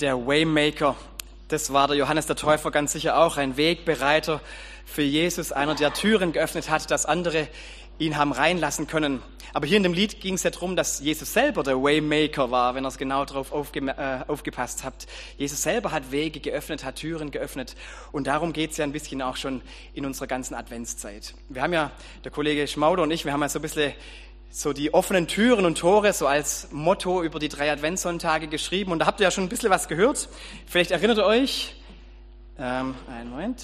der Waymaker. Das war der Johannes der Täufer ganz sicher auch, ein Wegbereiter für Jesus, einer, der Türen geöffnet hat, dass andere ihn haben reinlassen können. Aber hier in dem Lied ging es ja darum, dass Jesus selber der Waymaker war, wenn ihr es genau darauf aufge äh, aufgepasst habt. Jesus selber hat Wege geöffnet, hat Türen geöffnet. Und darum geht es ja ein bisschen auch schon in unserer ganzen Adventszeit. Wir haben ja, der Kollege Schmauder und ich, wir haben ja so ein bisschen so die offenen Türen und Tore so als Motto über die drei Adventssonntage geschrieben. Und da habt ihr ja schon ein bisschen was gehört. Vielleicht erinnert ihr euch, ähm, einen Moment,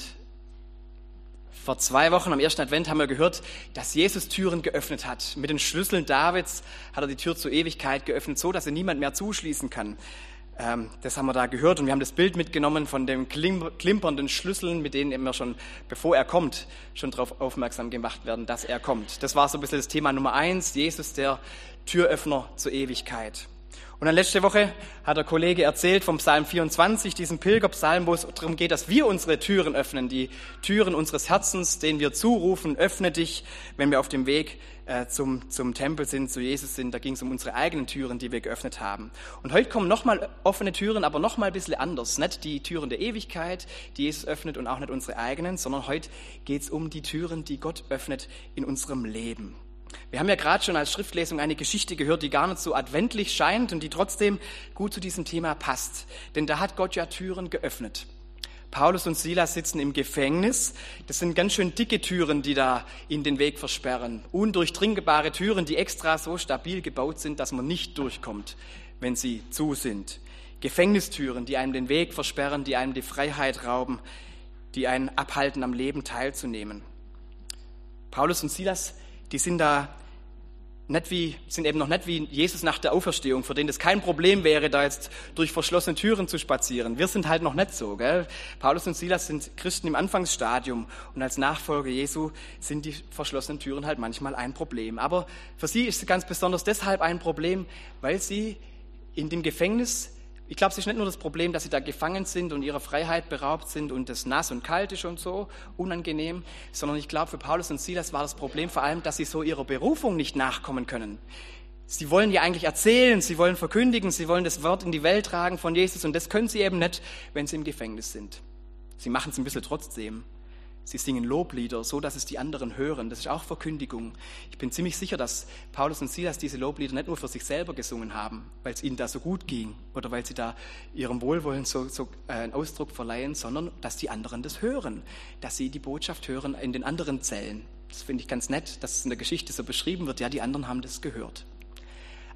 vor zwei Wochen am ersten Advent haben wir gehört, dass Jesus Türen geöffnet hat. Mit den Schlüsseln Davids hat er die Tür zur Ewigkeit geöffnet, so dass er niemand mehr zuschließen kann. Ähm, das haben wir da gehört und wir haben das Bild mitgenommen von den klimpernden Schlüsseln, mit denen wir schon, bevor er kommt, schon darauf aufmerksam gemacht werden, dass er kommt. Das war so ein bisschen das Thema Nummer eins, Jesus, der Türöffner zur Ewigkeit. Und dann letzte Woche hat der Kollege erzählt vom Psalm 24, diesem Pilgerpsalm, wo es darum geht, dass wir unsere Türen öffnen, die Türen unseres Herzens, denen wir zurufen, öffne dich, wenn wir auf dem Weg äh, zum, zum Tempel sind, zu Jesus sind. Da ging es um unsere eigenen Türen, die wir geöffnet haben. Und heute kommen nochmal offene Türen, aber nochmal ein bisschen anders. Nicht die Türen der Ewigkeit, die Jesus öffnet und auch nicht unsere eigenen, sondern heute geht es um die Türen, die Gott öffnet in unserem Leben. Wir haben ja gerade schon als Schriftlesung eine Geschichte gehört, die gar nicht so adventlich scheint und die trotzdem gut zu diesem Thema passt. Denn da hat Gott ja Türen geöffnet. Paulus und Silas sitzen im Gefängnis. Das sind ganz schön dicke Türen, die da ihnen den Weg versperren. Undurchdringbare Türen, die extra so stabil gebaut sind, dass man nicht durchkommt, wenn sie zu sind. Gefängnistüren, die einem den Weg versperren, die einem die Freiheit rauben, die einen abhalten, am Leben teilzunehmen. Paulus und Silas die sind da nicht wie, sind eben noch nicht wie Jesus nach der Auferstehung, für den das kein Problem wäre, da jetzt durch verschlossene Türen zu spazieren. Wir sind halt noch nicht so. Gell? Paulus und Silas sind Christen im Anfangsstadium und als Nachfolger Jesu sind die verschlossenen Türen halt manchmal ein Problem. Aber für sie ist es ganz besonders deshalb ein Problem, weil sie in dem Gefängnis ich glaube, es ist nicht nur das Problem, dass sie da gefangen sind und ihrer Freiheit beraubt sind und es nass und kalt ist und so, unangenehm, sondern ich glaube, für Paulus und Silas war das Problem vor allem, dass sie so ihrer Berufung nicht nachkommen können. Sie wollen ja eigentlich erzählen, sie wollen verkündigen, sie wollen das Wort in die Welt tragen von Jesus und das können sie eben nicht, wenn sie im Gefängnis sind. Sie machen es ein bisschen trotzdem. Sie singen Loblieder, so dass es die anderen hören. Das ist auch Verkündigung. Ich bin ziemlich sicher, dass Paulus und Silas diese Loblieder nicht nur für sich selber gesungen haben, weil es ihnen da so gut ging oder weil sie da ihrem Wohlwollen so, so äh, einen Ausdruck verleihen, sondern dass die anderen das hören, dass sie die Botschaft hören in den anderen Zellen. Das finde ich ganz nett, dass es in der Geschichte so beschrieben wird. Ja, die anderen haben das gehört.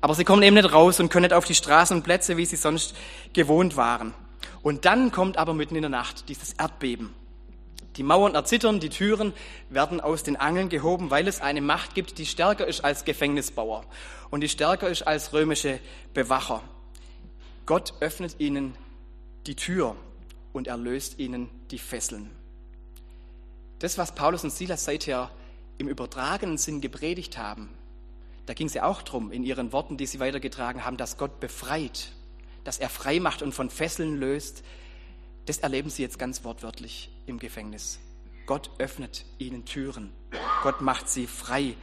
Aber sie kommen eben nicht raus und können nicht auf die Straßen und Plätze, wie sie sonst gewohnt waren. Und dann kommt aber mitten in der Nacht dieses Erdbeben. Die Mauern erzittern, die Türen werden aus den Angeln gehoben, weil es eine Macht gibt, die stärker ist als Gefängnisbauer und die stärker ist als römische Bewacher. Gott öffnet ihnen die Tür und erlöst ihnen die Fesseln. Das, was Paulus und Silas seither im übertragenen Sinn gepredigt haben, da ging es ja auch drum in ihren Worten, die sie weitergetragen haben, dass Gott befreit, dass er frei macht und von Fesseln löst, das erleben sie jetzt ganz wortwörtlich im Gefängnis. Gott öffnet ihnen Türen. Gott macht sie frei.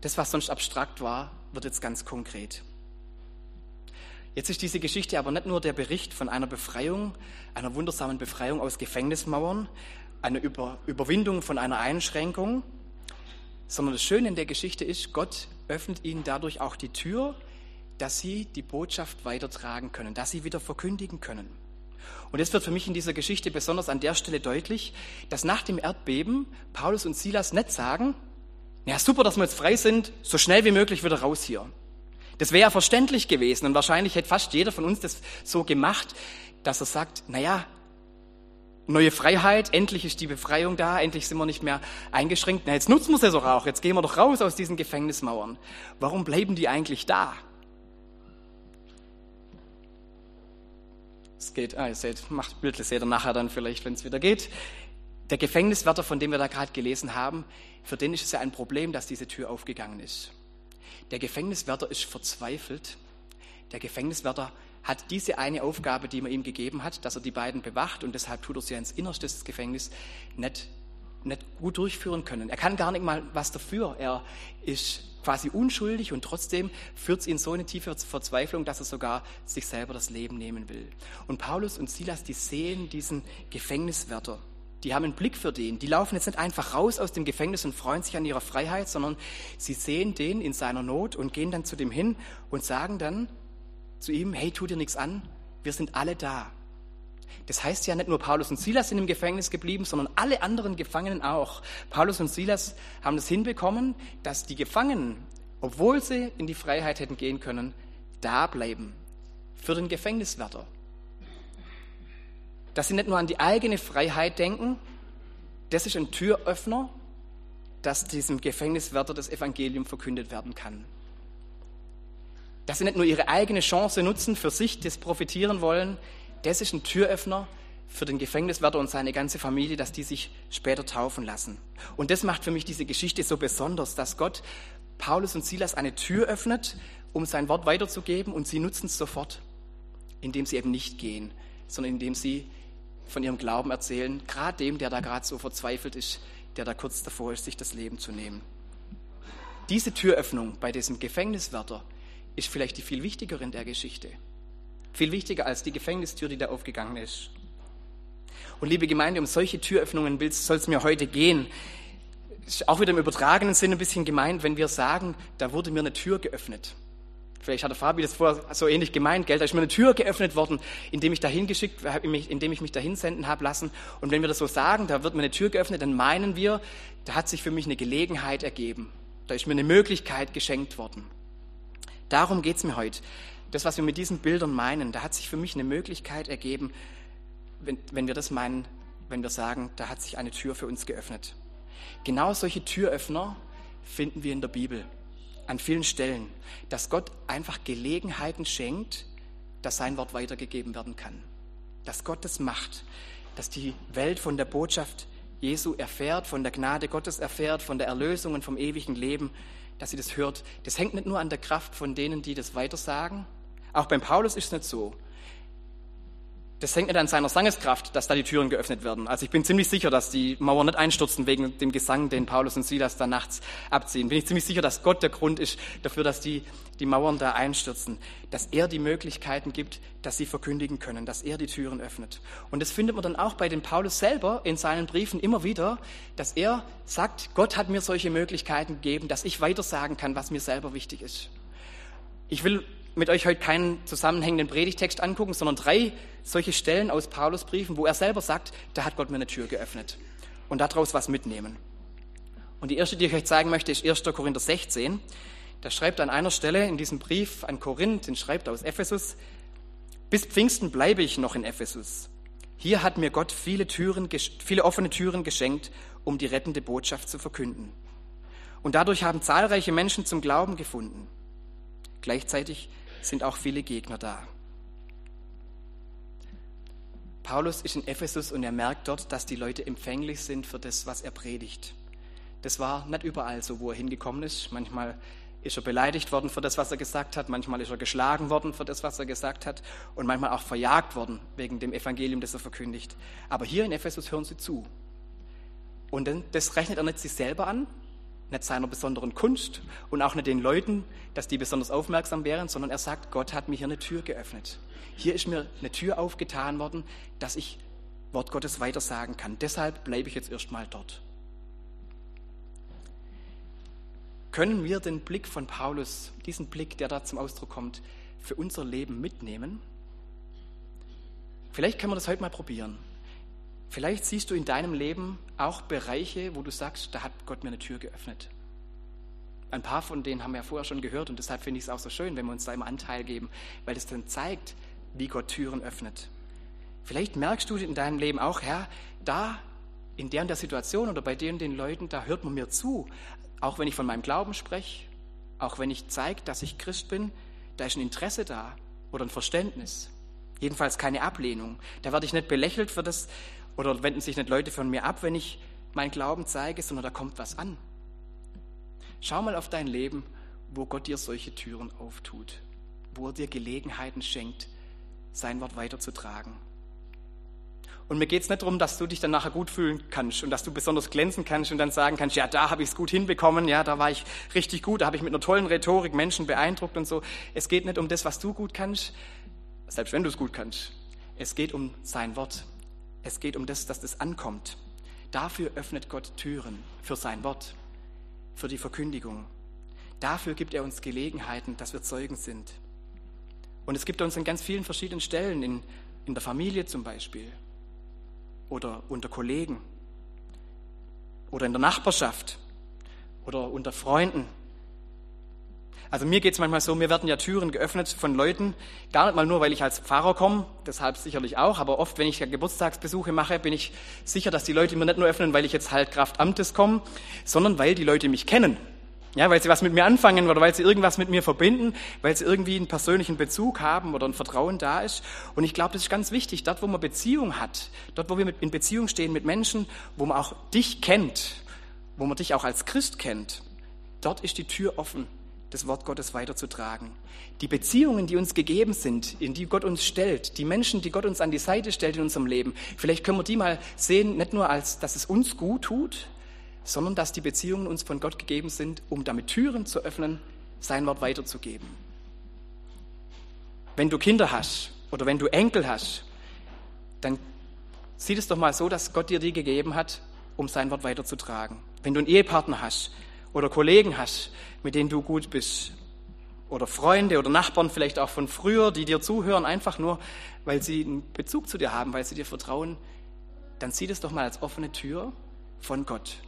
Das, was sonst abstrakt war, wird jetzt ganz konkret. Jetzt ist diese Geschichte aber nicht nur der Bericht von einer Befreiung, einer wundersamen Befreiung aus Gefängnismauern, einer Über Überwindung von einer Einschränkung, sondern das Schöne in der Geschichte ist, Gott öffnet ihnen dadurch auch die Tür, dass sie die Botschaft weitertragen können, dass sie wieder verkündigen können. Und es wird für mich in dieser Geschichte besonders an der Stelle deutlich, dass nach dem Erdbeben Paulus und Silas nicht sagen, ja super, dass wir jetzt frei sind, so schnell wie möglich wieder raus hier. Das wäre ja verständlich gewesen und wahrscheinlich hätte fast jeder von uns das so gemacht, dass er sagt, naja, neue Freiheit, endlich ist die Befreiung da, endlich sind wir nicht mehr eingeschränkt. Na, jetzt nutzen wir es doch auch, jetzt gehen wir doch raus aus diesen Gefängnismauern. Warum bleiben die eigentlich da? Es geht, ah, ihr seht, macht Bild, seht ihr nachher dann vielleicht, wenn es wieder geht. Der Gefängniswärter, von dem wir da gerade gelesen haben, für den ist es ja ein Problem, dass diese Tür aufgegangen ist. Der Gefängniswärter ist verzweifelt. Der Gefängniswärter hat diese eine Aufgabe, die man ihm gegeben hat, dass er die beiden bewacht und deshalb tut er sie ins Innerste des Gefängnisses nicht nicht gut durchführen können. Er kann gar nicht mal was dafür. Er ist quasi unschuldig und trotzdem führt es ihn so eine tiefe Verzweiflung, dass er sogar sich selber das Leben nehmen will. Und Paulus und Silas, die sehen diesen Gefängniswärter. Die haben einen Blick für den. Die laufen jetzt nicht einfach raus aus dem Gefängnis und freuen sich an ihrer Freiheit, sondern sie sehen den in seiner Not und gehen dann zu dem hin und sagen dann zu ihm, hey, tu dir nichts an, wir sind alle da. Das heißt ja nicht nur Paulus und Silas sind im Gefängnis geblieben, sondern alle anderen Gefangenen auch. Paulus und Silas haben es hinbekommen, dass die Gefangenen, obwohl sie in die Freiheit hätten gehen können, da bleiben für den Gefängniswärter. Dass sie nicht nur an die eigene Freiheit denken, das ist ein Türöffner, dass diesem Gefängniswärter das Evangelium verkündet werden kann. Dass sie nicht nur ihre eigene Chance nutzen, für sich das profitieren wollen, das ist ein Türöffner für den Gefängniswärter und seine ganze Familie, dass die sich später taufen lassen. Und das macht für mich diese Geschichte so besonders, dass Gott Paulus und Silas eine Tür öffnet, um sein Wort weiterzugeben und sie nutzen es sofort, indem sie eben nicht gehen, sondern indem sie von ihrem Glauben erzählen, gerade dem, der da gerade so verzweifelt ist, der da kurz davor ist, sich das Leben zu nehmen. Diese Türöffnung bei diesem Gefängniswärter ist vielleicht die viel wichtigere in der Geschichte. Viel wichtiger als die Gefängnistür, die da aufgegangen ist. Und liebe Gemeinde, um solche Türöffnungen soll es mir heute gehen. Ist auch wieder im übertragenen Sinne ein bisschen gemeint, wenn wir sagen, da wurde mir eine Tür geöffnet. Vielleicht hat der Fabi das vorher so ähnlich gemeint, gell? Da ist mir eine Tür geöffnet worden, indem ich dahin geschickt, indem ich mich dahin senden habe lassen. Und wenn wir das so sagen, da wird mir eine Tür geöffnet, dann meinen wir, da hat sich für mich eine Gelegenheit ergeben. Da ist mir eine Möglichkeit geschenkt worden. Darum geht es mir heute das, was wir mit diesen Bildern meinen, da hat sich für mich eine Möglichkeit ergeben, wenn, wenn wir das meinen, wenn wir sagen, da hat sich eine Tür für uns geöffnet. Genau solche Türöffner finden wir in der Bibel an vielen Stellen, dass Gott einfach Gelegenheiten schenkt, dass sein Wort weitergegeben werden kann. Dass Gott das macht, dass die Welt von der Botschaft Jesu erfährt, von der Gnade Gottes erfährt, von der Erlösung und vom ewigen Leben, dass sie das hört. Das hängt nicht nur an der Kraft von denen, die das weitersagen, auch beim Paulus ist es nicht so. Das hängt nicht an seiner Sangeskraft, dass da die Türen geöffnet werden. Also ich bin ziemlich sicher, dass die Mauern nicht einstürzen wegen dem Gesang, den Paulus und Silas da nachts abziehen. Bin ich ziemlich sicher, dass Gott der Grund ist dafür, dass die, die Mauern da einstürzen. Dass er die Möglichkeiten gibt, dass sie verkündigen können, dass er die Türen öffnet. Und das findet man dann auch bei den Paulus selber in seinen Briefen immer wieder, dass er sagt, Gott hat mir solche Möglichkeiten gegeben, dass ich weitersagen kann, was mir selber wichtig ist. Ich will mit euch heute keinen zusammenhängenden Predigtext angucken, sondern drei solche Stellen aus Paulusbriefen, wo er selber sagt, da hat Gott mir eine Tür geöffnet. Und daraus was mitnehmen. Und die erste, die ich euch zeigen möchte, ist 1. Korinther 16. Da schreibt an einer Stelle in diesem Brief an Korinth, den schreibt er aus Ephesus, bis Pfingsten bleibe ich noch in Ephesus. Hier hat mir Gott viele, Türen, viele offene Türen geschenkt, um die rettende Botschaft zu verkünden. Und dadurch haben zahlreiche Menschen zum Glauben gefunden. Gleichzeitig sind auch viele Gegner da. Paulus ist in Ephesus und er merkt dort, dass die Leute empfänglich sind für das, was er predigt. Das war nicht überall so, wo er hingekommen ist. Manchmal ist er beleidigt worden für das, was er gesagt hat, manchmal ist er geschlagen worden für das, was er gesagt hat und manchmal auch verjagt worden wegen dem Evangelium, das er verkündigt. Aber hier in Ephesus hören sie zu. Und das rechnet er nicht sich selber an, nicht seiner besonderen Kunst und auch nicht den Leuten, dass die besonders aufmerksam wären, sondern er sagt, Gott hat mir hier eine Tür geöffnet. Hier ist mir eine Tür aufgetan worden, dass ich Wort Gottes weitersagen kann. Deshalb bleibe ich jetzt erstmal dort. Können wir den Blick von Paulus, diesen Blick, der da zum Ausdruck kommt, für unser Leben mitnehmen? Vielleicht können wir das heute mal probieren. Vielleicht siehst du in deinem Leben auch Bereiche, wo du sagst, da hat Gott mir eine Tür geöffnet. Ein paar von denen haben wir ja vorher schon gehört und deshalb finde ich es auch so schön, wenn wir uns da immer Anteil geben, weil es dann zeigt, wie Gott Türen öffnet. Vielleicht merkst du in deinem Leben auch, Herr, da in der und der Situation oder bei denen den Leuten, da hört man mir zu. Auch wenn ich von meinem Glauben spreche, auch wenn ich zeige, dass ich Christ bin, da ist ein Interesse da oder ein Verständnis. Jedenfalls keine Ablehnung. Da werde ich nicht belächelt für das, oder wenden sich nicht Leute von mir ab, wenn ich meinen Glauben zeige, sondern da kommt was an. Schau mal auf dein Leben, wo Gott dir solche Türen auftut, wo er dir Gelegenheiten schenkt, sein Wort weiterzutragen. Und mir geht es nicht darum, dass du dich dann nachher gut fühlen kannst und dass du besonders glänzen kannst und dann sagen kannst, ja, da habe ich es gut hinbekommen, ja, da war ich richtig gut, da habe ich mit einer tollen Rhetorik Menschen beeindruckt und so. Es geht nicht um das, was du gut kannst, selbst wenn du es gut kannst. Es geht um sein Wort. Es geht um das, dass das ankommt. Dafür öffnet Gott Türen für sein Wort, für die Verkündigung. Dafür gibt er uns Gelegenheiten, dass wir Zeugen sind. Und es gibt uns an ganz vielen verschiedenen Stellen, in, in der Familie zum Beispiel, oder unter Kollegen oder in der Nachbarschaft oder unter Freunden. Also mir geht es manchmal so, mir werden ja Türen geöffnet von Leuten, gar nicht mal nur, weil ich als Pfarrer komme, deshalb sicherlich auch, aber oft, wenn ich Geburtstagsbesuche mache, bin ich sicher, dass die Leute mir nicht nur öffnen, weil ich jetzt halt Kraft Amtes komme, sondern weil die Leute mich kennen. Ja, weil sie was mit mir anfangen oder weil sie irgendwas mit mir verbinden, weil sie irgendwie einen persönlichen Bezug haben oder ein Vertrauen da ist. Und ich glaube, das ist ganz wichtig, dort, wo man Beziehung hat, dort, wo wir in Beziehung stehen mit Menschen, wo man auch dich kennt, wo man dich auch als Christ kennt, dort ist die Tür offen, das Wort Gottes weiterzutragen. Die Beziehungen, die uns gegeben sind, in die Gott uns stellt, die Menschen, die Gott uns an die Seite stellt in unserem Leben, vielleicht können wir die mal sehen, nicht nur als, dass es uns gut tut, sondern dass die Beziehungen uns von Gott gegeben sind, um damit Türen zu öffnen, sein Wort weiterzugeben. Wenn du Kinder hast oder wenn du Enkel hast, dann sieht es doch mal so, dass Gott dir die gegeben hat, um sein Wort weiterzutragen. Wenn du einen Ehepartner hast oder Kollegen hast, mit denen du gut bist, oder Freunde oder Nachbarn vielleicht auch von früher, die dir zuhören, einfach nur, weil sie einen Bezug zu dir haben, weil sie dir vertrauen, dann sieh es doch mal als offene Tür von Gott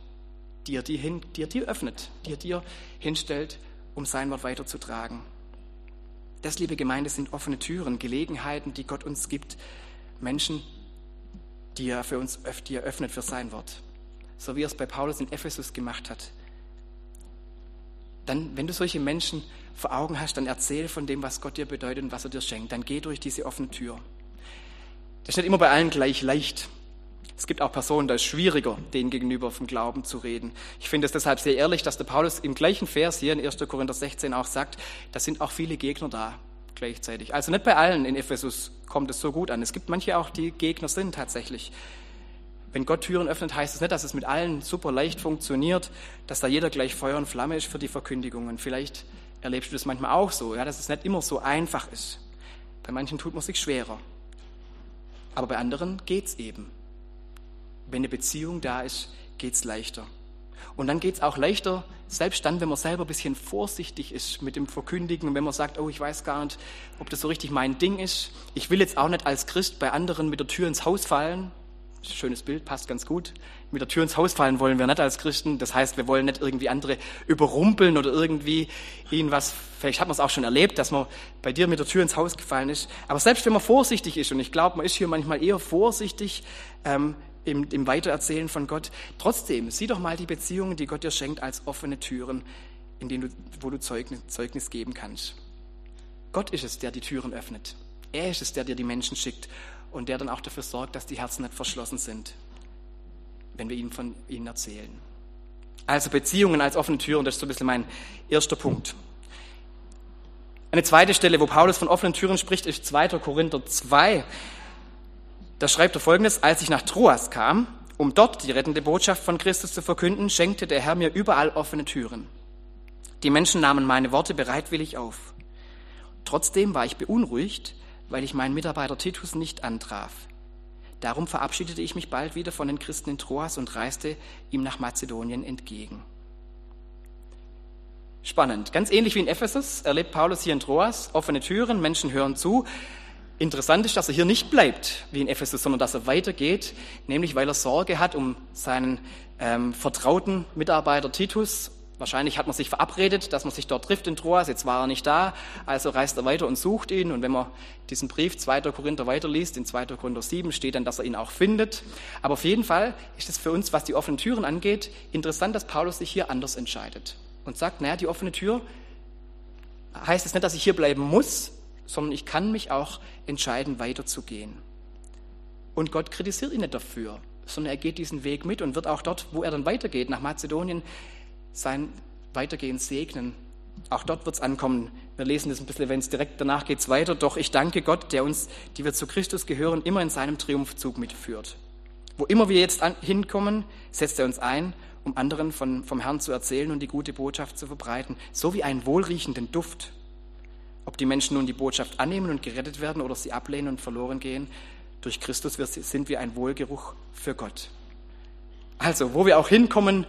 die er dir, die er dir öffnet, die er dir hinstellt, um sein Wort weiterzutragen. Das, liebe Gemeinde, sind offene Türen, Gelegenheiten, die Gott uns gibt, Menschen, die er für uns die er öffnet für sein Wort. So wie er es bei Paulus in Ephesus gemacht hat. Dann, wenn du solche Menschen vor Augen hast, dann erzähl von dem, was Gott dir bedeutet und was er dir schenkt. Dann geh durch diese offene Tür. Das ist nicht immer bei allen gleich leicht. Es gibt auch Personen, da ist schwieriger, denen gegenüber vom Glauben zu reden. Ich finde es deshalb sehr ehrlich, dass der Paulus im gleichen Vers hier in 1. Korinther 16 auch sagt, da sind auch viele Gegner da gleichzeitig. Also nicht bei allen in Ephesus kommt es so gut an. Es gibt manche auch, die Gegner sind tatsächlich. Wenn Gott Türen öffnet, heißt es nicht, dass es mit allen super leicht funktioniert, dass da jeder gleich Feuer und Flamme ist für die Verkündigungen. Vielleicht erlebst du das manchmal auch so, ja, dass es nicht immer so einfach ist. Bei manchen tut man sich schwerer. Aber bei anderen geht es eben wenn eine Beziehung da ist, geht es leichter. Und dann geht es auch leichter, selbst dann, wenn man selber ein bisschen vorsichtig ist mit dem Verkündigen, wenn man sagt, oh, ich weiß gar nicht, ob das so richtig mein Ding ist. Ich will jetzt auch nicht als Christ bei anderen mit der Tür ins Haus fallen. Schönes Bild, passt ganz gut. Mit der Tür ins Haus fallen wollen wir nicht als Christen. Das heißt, wir wollen nicht irgendwie andere überrumpeln oder irgendwie ihnen was, vielleicht hat man es auch schon erlebt, dass man bei dir mit der Tür ins Haus gefallen ist. Aber selbst wenn man vorsichtig ist, und ich glaube, man ist hier manchmal eher vorsichtig, ähm, im, im Weitererzählen von Gott. Trotzdem, sieh doch mal die Beziehungen, die Gott dir schenkt, als offene Türen, in denen du, wo du Zeugnis, Zeugnis geben kannst. Gott ist es, der die Türen öffnet. Er ist es, der dir die Menschen schickt und der dann auch dafür sorgt, dass die Herzen nicht verschlossen sind, wenn wir ihnen von ihnen erzählen. Also Beziehungen als offene Türen, das ist so ein bisschen mein erster Punkt. Eine zweite Stelle, wo Paulus von offenen Türen spricht, ist 2. Korinther 2. Da schreibt er folgendes, als ich nach Troas kam, um dort die rettende Botschaft von Christus zu verkünden, schenkte der Herr mir überall offene Türen. Die Menschen nahmen meine Worte bereitwillig auf. Trotzdem war ich beunruhigt, weil ich meinen Mitarbeiter Titus nicht antraf. Darum verabschiedete ich mich bald wieder von den Christen in Troas und reiste ihm nach Mazedonien entgegen. Spannend. Ganz ähnlich wie in Ephesus erlebt Paulus hier in Troas offene Türen, Menschen hören zu, Interessant ist, dass er hier nicht bleibt wie in Ephesus, sondern dass er weitergeht, nämlich weil er Sorge hat um seinen ähm, vertrauten Mitarbeiter Titus. Wahrscheinlich hat man sich verabredet, dass man sich dort trifft in Troas. Jetzt war er nicht da, also reist er weiter und sucht ihn. Und wenn man diesen Brief 2. Korinther weiterliest, in 2. Korinther 7 steht dann, dass er ihn auch findet. Aber auf jeden Fall ist es für uns, was die offenen Türen angeht, interessant, dass Paulus sich hier anders entscheidet und sagt, naja, die offene Tür heißt es nicht, dass ich hier bleiben muss, sondern ich kann mich auch entscheiden, weiterzugehen. Und Gott kritisiert ihn nicht dafür, sondern er geht diesen Weg mit und wird auch dort, wo er dann weitergeht, nach Mazedonien, sein Weitergehen segnen Auch dort wird es ankommen. Wir lesen das ein bisschen, wenn es direkt danach geht weiter. Doch ich danke Gott, der uns, die wir zu Christus gehören, immer in seinem Triumphzug mitführt. Wo immer wir jetzt an, hinkommen, setzt er uns ein, um anderen von, vom Herrn zu erzählen und die gute Botschaft zu verbreiten, so wie einen wohlriechenden Duft. Ob die Menschen nun die Botschaft annehmen und gerettet werden oder sie ablehnen und verloren gehen, durch Christus sind wir ein Wohlgeruch für Gott. Also, wo wir auch hinkommen,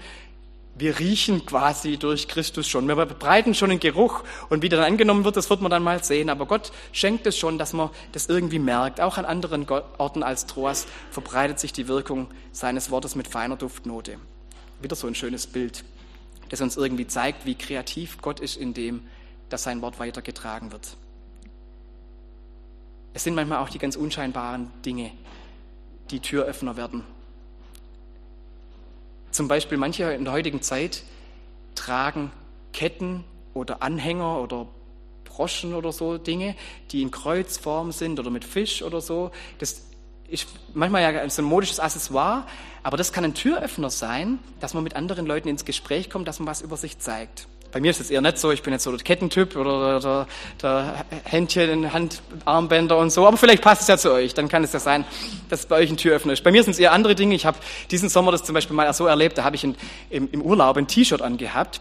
wir riechen quasi durch Christus schon. Wir verbreiten schon einen Geruch und wie der dann angenommen wird, das wird man dann mal sehen. Aber Gott schenkt es schon, dass man das irgendwie merkt. Auch an anderen Orten als Troas verbreitet sich die Wirkung seines Wortes mit feiner Duftnote. Wieder so ein schönes Bild, das uns irgendwie zeigt, wie kreativ Gott ist in dem, dass sein Wort weitergetragen wird. Es sind manchmal auch die ganz unscheinbaren Dinge, die Türöffner werden zum Beispiel manche in der heutigen Zeit tragen Ketten oder Anhänger oder Broschen oder so Dinge, die in Kreuzform sind oder mit Fisch oder so. Das ist manchmal ja so ein modisches Accessoire, aber das kann ein Türöffner sein, dass man mit anderen Leuten ins Gespräch kommt, dass man was über sich zeigt. Bei mir ist es eher nicht so, ich bin jetzt so der Kettentyp oder der, der Händchen, Handarmbänder und so, aber vielleicht passt es ja zu euch, dann kann es ja sein, dass es bei euch ein Türöffner ist. Bei mir sind es eher andere Dinge. Ich habe diesen Sommer das zum Beispiel mal so erlebt, da habe ich in, im, im Urlaub ein T-Shirt angehabt.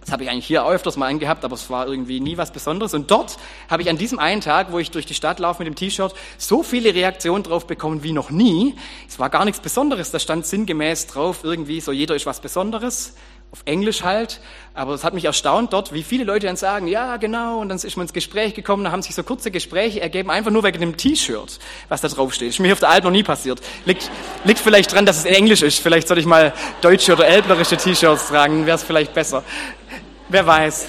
Das habe ich eigentlich hier öfters mal angehabt, aber es war irgendwie nie was Besonderes. Und dort habe ich an diesem einen Tag, wo ich durch die Stadt laufe mit dem T-Shirt, so viele Reaktionen drauf bekommen wie noch nie. Es war gar nichts Besonderes. Da stand sinngemäß drauf, irgendwie so, jeder ist was Besonderes auf Englisch halt, aber es hat mich erstaunt dort, wie viele Leute dann sagen, ja genau, und dann ist man ins Gespräch gekommen, da haben sich so kurze Gespräche ergeben, einfach nur wegen dem T-Shirt, was da drauf steht. Ist mir auf der Alp noch nie passiert. Liegt, liegt vielleicht dran, dass es in Englisch ist, vielleicht sollte ich mal deutsche oder elblerische T-Shirts tragen, wäre es vielleicht besser. Wer weiß.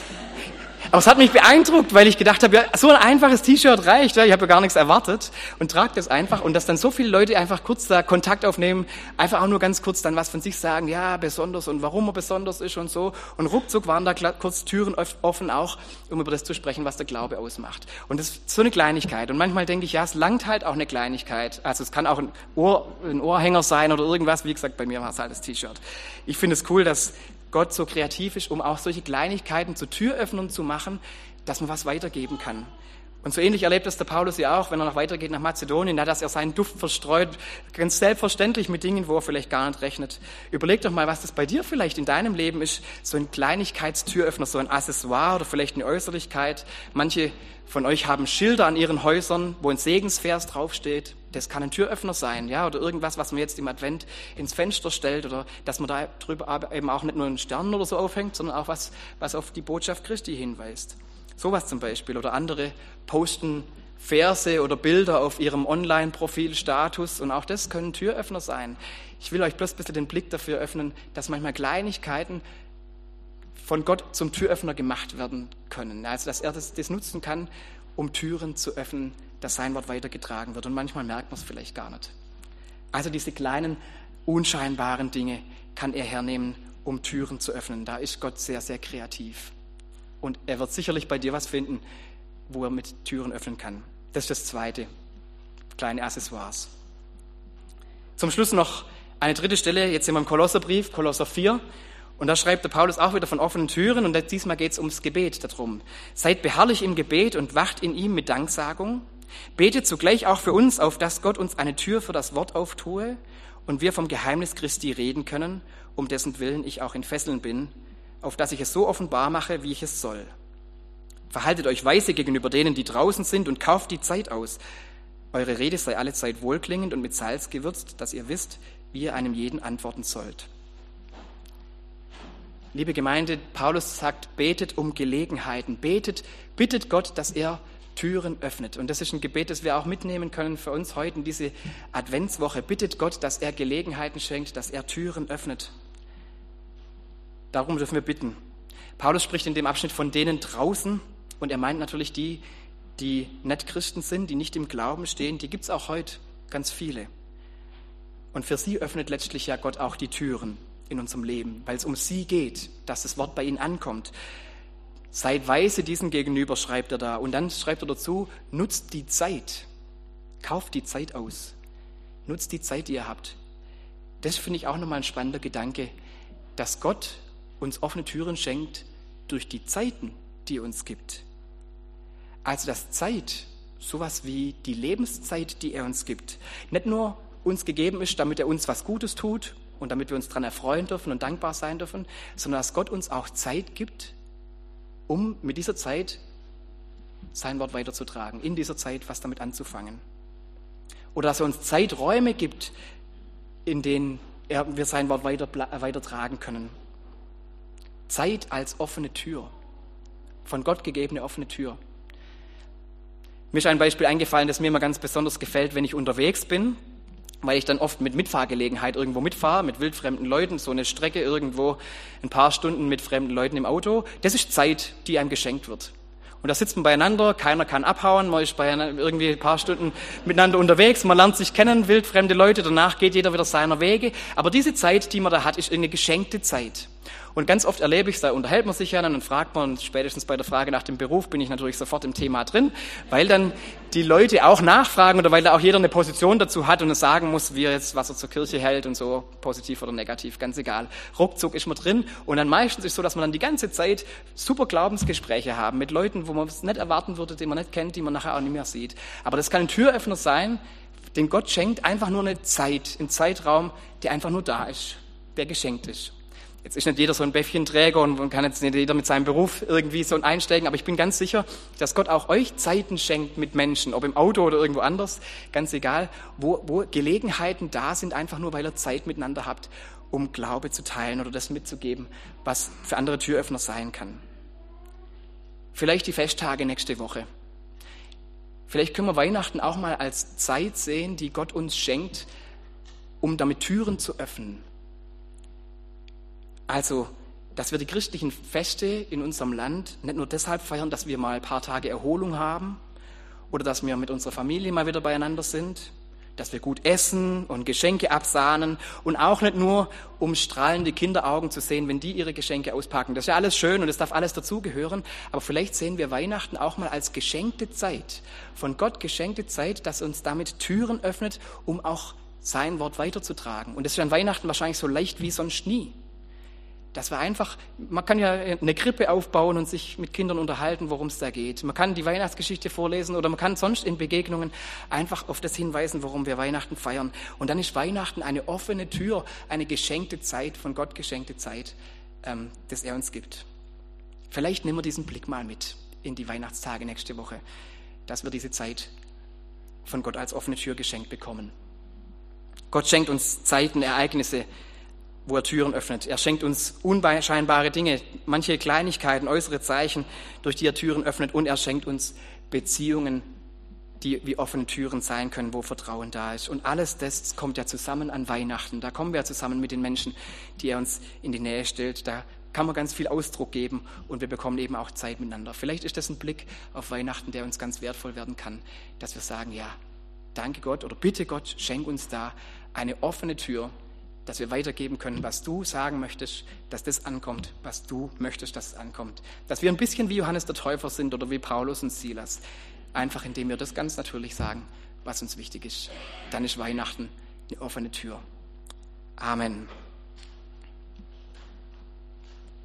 Aber es hat mich beeindruckt, weil ich gedacht habe, ja, so ein einfaches T-Shirt reicht. Ja, ich habe ja gar nichts erwartet und trage das einfach. Und dass dann so viele Leute einfach kurz da Kontakt aufnehmen, einfach auch nur ganz kurz dann was von sich sagen, ja, besonders und warum er besonders ist und so. Und ruckzuck waren da kurz Türen offen auch, um über das zu sprechen, was der Glaube ausmacht. Und das ist so eine Kleinigkeit. Und manchmal denke ich, ja, es langt halt auch eine Kleinigkeit. Also es kann auch ein, Ohr, ein Ohrhänger sein oder irgendwas. Wie gesagt, bei mir war es halt das T-Shirt. Ich finde es cool, dass Gott so kreativ ist, um auch solche Kleinigkeiten zu Türöffnern zu machen, dass man was weitergeben kann. Und so ähnlich erlebt es der Paulus ja auch, wenn er noch weitergeht nach Mazedonien, ja, dass er seinen Duft verstreut, ganz selbstverständlich mit Dingen, wo er vielleicht gar nicht rechnet. Überleg doch mal, was das bei dir vielleicht in deinem Leben ist, so ein Kleinigkeitstüröffner, so ein Accessoire oder vielleicht eine Äußerlichkeit. Manche von euch haben Schilder an ihren Häusern, wo ein Segensvers draufsteht. Das kann ein Türöffner sein, ja, oder irgendwas, was man jetzt im Advent ins Fenster stellt, oder dass man da drüber eben auch nicht nur einen Stern oder so aufhängt, sondern auch was, was auf die Botschaft Christi hinweist. Sowas zum Beispiel. Oder andere posten Verse oder Bilder auf ihrem Online-Profil, Status, und auch das können Türöffner sein. Ich will euch bloß ein bisschen den Blick dafür öffnen, dass manchmal Kleinigkeiten von Gott zum Türöffner gemacht werden können. Also, dass er das, das nutzen kann, um Türen zu öffnen, dass sein Wort weitergetragen wird. Und manchmal merkt man es vielleicht gar nicht. Also diese kleinen, unscheinbaren Dinge kann er hernehmen, um Türen zu öffnen. Da ist Gott sehr, sehr kreativ. Und er wird sicherlich bei dir was finden, wo er mit Türen öffnen kann. Das ist das Zweite. Kleine Accessoires. Zum Schluss noch eine dritte Stelle, jetzt sind wir im Kolosserbrief, Kolosser 4. Und da schreibt der Paulus auch wieder von offenen Türen und diesmal geht es ums Gebet darum. Seid beharrlich im Gebet und wacht in ihm mit Danksagung. Betet zugleich auch für uns, auf dass Gott uns eine Tür für das Wort auftue und wir vom Geheimnis Christi reden können, um dessen Willen ich auch in Fesseln bin, auf dass ich es so offenbar mache, wie ich es soll. Verhaltet euch weise gegenüber denen, die draußen sind und kauft die Zeit aus. Eure Rede sei allezeit wohlklingend und mit Salz gewürzt, dass ihr wisst, wie ihr einem jeden antworten sollt. Liebe Gemeinde, Paulus sagt, betet um Gelegenheiten, betet, bittet Gott, dass er Türen öffnet. Und das ist ein Gebet, das wir auch mitnehmen können für uns heute in diese Adventswoche. Bittet Gott, dass er Gelegenheiten schenkt, dass er Türen öffnet. Darum dürfen wir bitten. Paulus spricht in dem Abschnitt von denen draußen und er meint natürlich die, die nicht Christen sind, die nicht im Glauben stehen. Die gibt es auch heute ganz viele. Und für sie öffnet letztlich ja Gott auch die Türen in unserem Leben, weil es um sie geht, dass das Wort bei ihnen ankommt. Seid weise diesem gegenüber, schreibt er da. Und dann schreibt er dazu, nutzt die Zeit. Kauft die Zeit aus. Nutzt die Zeit, die ihr habt. Das finde ich auch nochmal ein spannender Gedanke, dass Gott uns offene Türen schenkt durch die Zeiten, die er uns gibt. Also dass Zeit, sowas wie die Lebenszeit, die er uns gibt, nicht nur uns gegeben ist, damit er uns was Gutes tut und damit wir uns daran erfreuen dürfen und dankbar sein dürfen, sondern dass Gott uns auch Zeit gibt, um mit dieser Zeit sein Wort weiterzutragen, in dieser Zeit was damit anzufangen. Oder dass er uns Zeiträume gibt, in denen er, wir sein Wort weiter, weitertragen können. Zeit als offene Tür, von Gott gegebene offene Tür. Mir ist ein Beispiel eingefallen, das mir immer ganz besonders gefällt, wenn ich unterwegs bin, weil ich dann oft mit Mitfahrgelegenheit irgendwo mitfahre, mit wildfremden Leuten, so eine Strecke irgendwo, ein paar Stunden mit fremden Leuten im Auto. Das ist Zeit, die einem geschenkt wird. Und da sitzt man beieinander, keiner kann abhauen, man ist irgendwie ein paar Stunden miteinander unterwegs, man lernt sich kennen, wildfremde Leute, danach geht jeder wieder seiner Wege. Aber diese Zeit, die man da hat, ist eine geschenkte Zeit. Und ganz oft erlebe ich es, da unterhält man sich ja dann und fragt man, spätestens bei der Frage nach dem Beruf bin ich natürlich sofort im Thema drin, weil dann die Leute auch nachfragen oder weil da auch jeder eine Position dazu hat und es sagen muss, wie er jetzt, was er zur Kirche hält und so, positiv oder negativ, ganz egal. Ruckzuck ist man drin und dann meistens ist es so, dass man dann die ganze Zeit super Glaubensgespräche haben mit Leuten, wo man es nicht erwarten würde, die man nicht kennt, die man nachher auch nicht mehr sieht. Aber das kann ein Türöffner sein, den Gott schenkt einfach nur eine Zeit, einen Zeitraum, der einfach nur da ist, der geschenkt ist. Jetzt ist nicht jeder so ein Bäffchenträger und kann jetzt nicht jeder mit seinem Beruf irgendwie so einsteigen, aber ich bin ganz sicher, dass Gott auch euch Zeiten schenkt mit Menschen, ob im Auto oder irgendwo anders, ganz egal, wo, wo Gelegenheiten da sind, einfach nur weil ihr Zeit miteinander habt, um Glaube zu teilen oder das mitzugeben, was für andere Türöffner sein kann. Vielleicht die Festtage nächste Woche. Vielleicht können wir Weihnachten auch mal als Zeit sehen, die Gott uns schenkt, um damit Türen zu öffnen, also, dass wir die christlichen Feste in unserem Land nicht nur deshalb feiern, dass wir mal ein paar Tage Erholung haben oder dass wir mit unserer Familie mal wieder beieinander sind, dass wir gut essen und Geschenke absahnen und auch nicht nur, um strahlende Kinderaugen zu sehen, wenn die ihre Geschenke auspacken. Das ist ja alles schön und es darf alles dazugehören, aber vielleicht sehen wir Weihnachten auch mal als geschenkte Zeit, von Gott geschenkte Zeit, dass uns damit Türen öffnet, um auch sein Wort weiterzutragen. Und das ist an Weihnachten wahrscheinlich so leicht wie sonst nie. Dass wir einfach, man kann ja eine Krippe aufbauen und sich mit Kindern unterhalten, worum es da geht. Man kann die Weihnachtsgeschichte vorlesen oder man kann sonst in Begegnungen einfach auf das hinweisen, worum wir Weihnachten feiern. Und dann ist Weihnachten eine offene Tür, eine geschenkte Zeit, von Gott geschenkte Zeit, ähm, das er uns gibt. Vielleicht nehmen wir diesen Blick mal mit in die Weihnachtstage nächste Woche, dass wir diese Zeit von Gott als offene Tür geschenkt bekommen. Gott schenkt uns Zeiten, Ereignisse, wo er Türen öffnet. Er schenkt uns unscheinbare Dinge, manche Kleinigkeiten, äußere Zeichen, durch die er Türen öffnet. Und er schenkt uns Beziehungen, die wie offene Türen sein können, wo Vertrauen da ist. Und alles das kommt ja zusammen an Weihnachten. Da kommen wir zusammen mit den Menschen, die er uns in die Nähe stellt. Da kann man ganz viel Ausdruck geben und wir bekommen eben auch Zeit miteinander. Vielleicht ist das ein Blick auf Weihnachten, der uns ganz wertvoll werden kann, dass wir sagen, ja, danke Gott oder bitte Gott, schenk uns da eine offene Tür, dass wir weitergeben können, was du sagen möchtest, dass das ankommt, was du möchtest, dass es ankommt. Dass wir ein bisschen wie Johannes der Täufer sind oder wie Paulus und Silas, einfach indem wir das ganz natürlich sagen, was uns wichtig ist. Dann ist Weihnachten eine offene Tür. Amen.